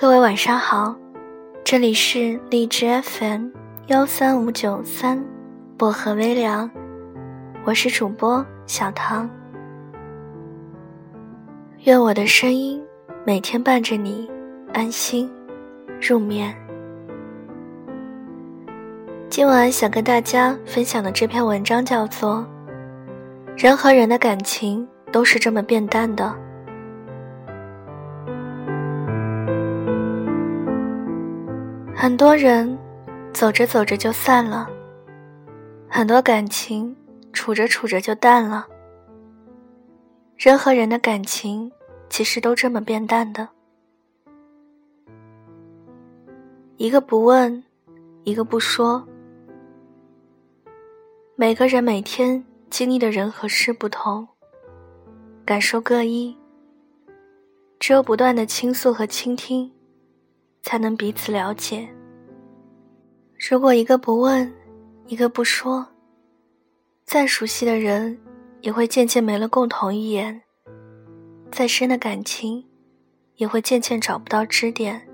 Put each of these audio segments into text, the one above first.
各位晚上好，这里是荔枝 FM 幺三五九三薄荷微凉，我是主播小唐。愿我的声音每天伴着你安心入眠。今晚想跟大家分享的这篇文章叫做《人和人的感情都是这么变淡的》。很多人走着走着就散了，很多感情处着处着就淡了。人和人的感情其实都这么变淡的，一个不问，一个不说。每个人每天经历的人和事不同，感受各异，只有不断的倾诉和倾听。才能彼此了解。如果一个不问，一个不说，再熟悉的人也会渐渐没了共同语言；再深的感情，也会渐渐找不到支点，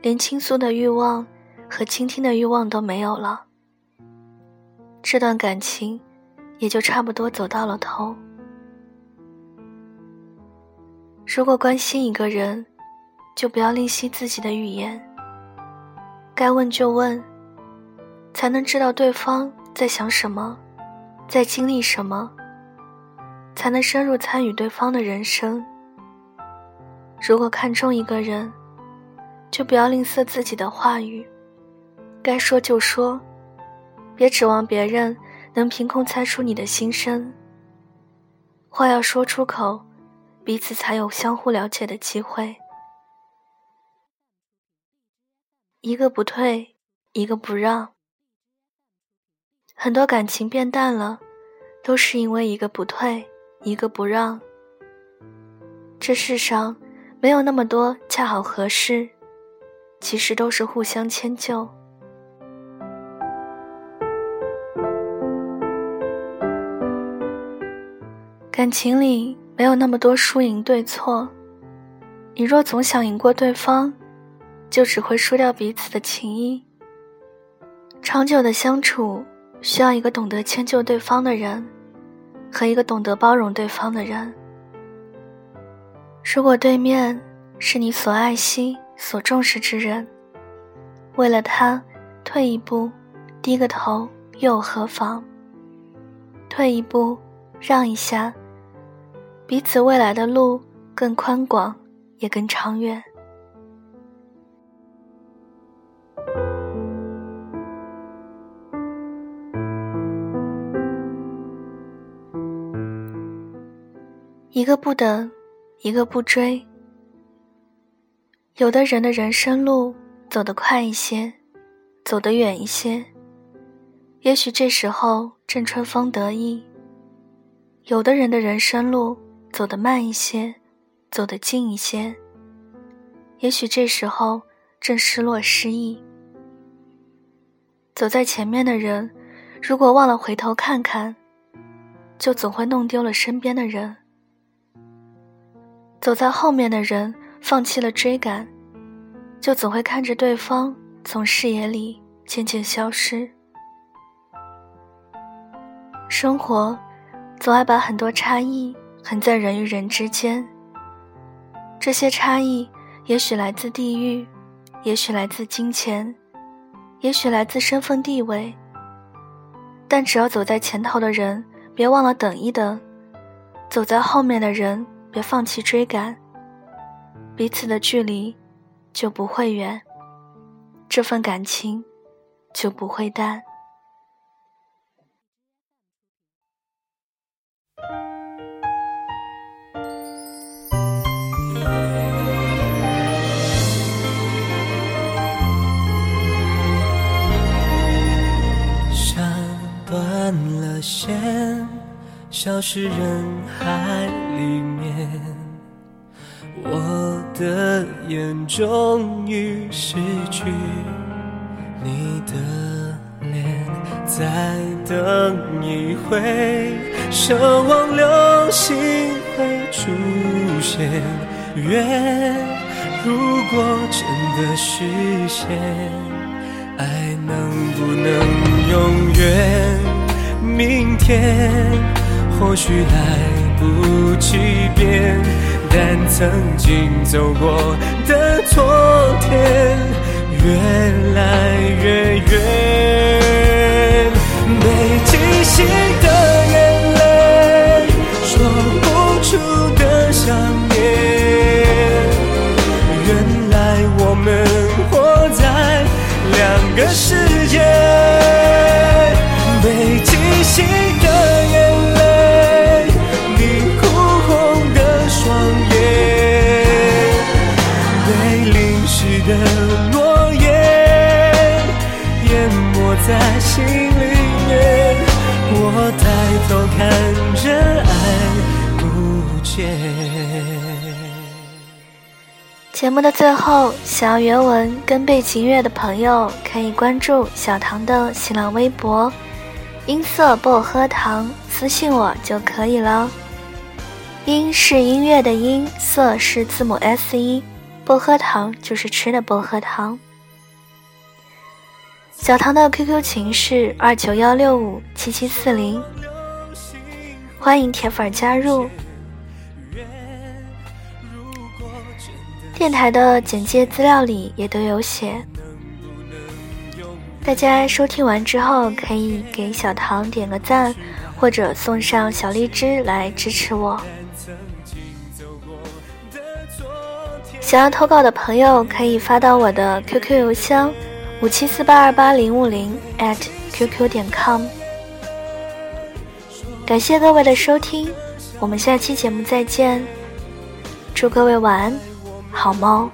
连倾诉的欲望和倾听的欲望都没有了。这段感情也就差不多走到了头。如果关心一个人，就不要吝惜自己的语言，该问就问，才能知道对方在想什么，在经历什么，才能深入参与对方的人生。如果看中一个人，就不要吝啬自己的话语，该说就说，别指望别人能凭空猜出你的心声。话要说出口，彼此才有相互了解的机会。一个不退，一个不让，很多感情变淡了，都是因为一个不退，一个不让。这世上没有那么多恰好合适，其实都是互相迁就。感情里没有那么多输赢对错，你若总想赢过对方。就只会输掉彼此的情谊。长久的相处需要一个懂得迁就对方的人，和一个懂得包容对方的人。如果对面是你所爱惜、所重视之人，为了他退一步、低个头又何妨？退一步，让一下，彼此未来的路更宽广，也更长远。一个不等，一个不追。有的人的人生路走得快一些，走得远一些，也许这时候正春风得意；有的人的人生路走得慢一些，走得近一些，也许这时候正失落失意。走在前面的人，如果忘了回头看看，就总会弄丢了身边的人。走在后面的人放弃了追赶，就总会看着对方从视野里渐渐消失。生活总爱把很多差异横在人与人之间，这些差异也许来自地域，也许来自金钱，也许来自身份地位。但只要走在前头的人别忘了等一等，走在后面的人。别放弃追赶，彼此的距离就不会远，这份感情就不会淡。像断了线，消失人海里。的眼终于失去你的脸，再等一回，奢望流星会出现。愿如果真的实现，爱能不能永远？明天或许来不及变，但曾经走过的昨天越来越远，节目的最后，想要原文跟背景音乐的朋友，可以关注小唐的新浪微博“音色薄荷糖”，私信我就可以了。音是音乐的音，色是字母 S 一，薄荷糖就是吃的薄荷糖。小唐的 QQ 群是二九幺六五七七四零，欢迎铁粉加入。电台的简介资料里也都有写，大家收听完之后可以给小唐点个赞，或者送上小荔枝来支持我。想要投稿的朋友可以发到我的 QQ 邮箱五七四八二八零五零 @QQ 点 com。感谢各位的收听，我们下期节目再见，祝各位晚安。好猫。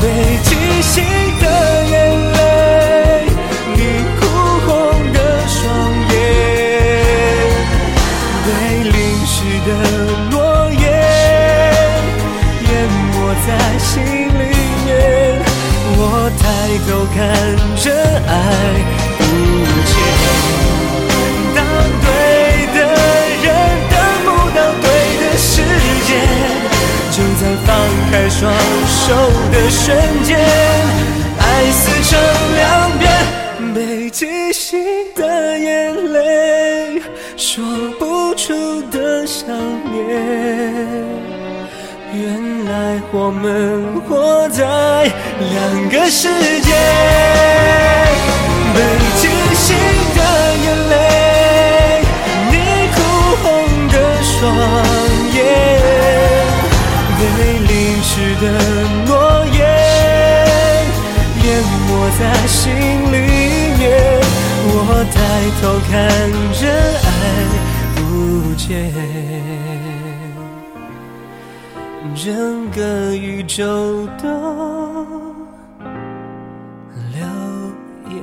被记醒的眼泪，你哭红的双眼，被淋湿的诺言淹没在心里面。我抬头看着爱瞬间，爱撕成两边，被记醒的眼泪，说不出的想念。原来我们活在两个世界，在心里面，我抬头看着爱不见，整个宇宙都流眼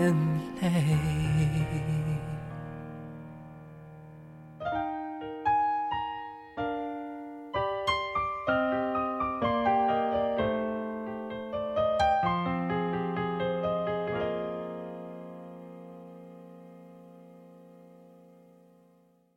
泪。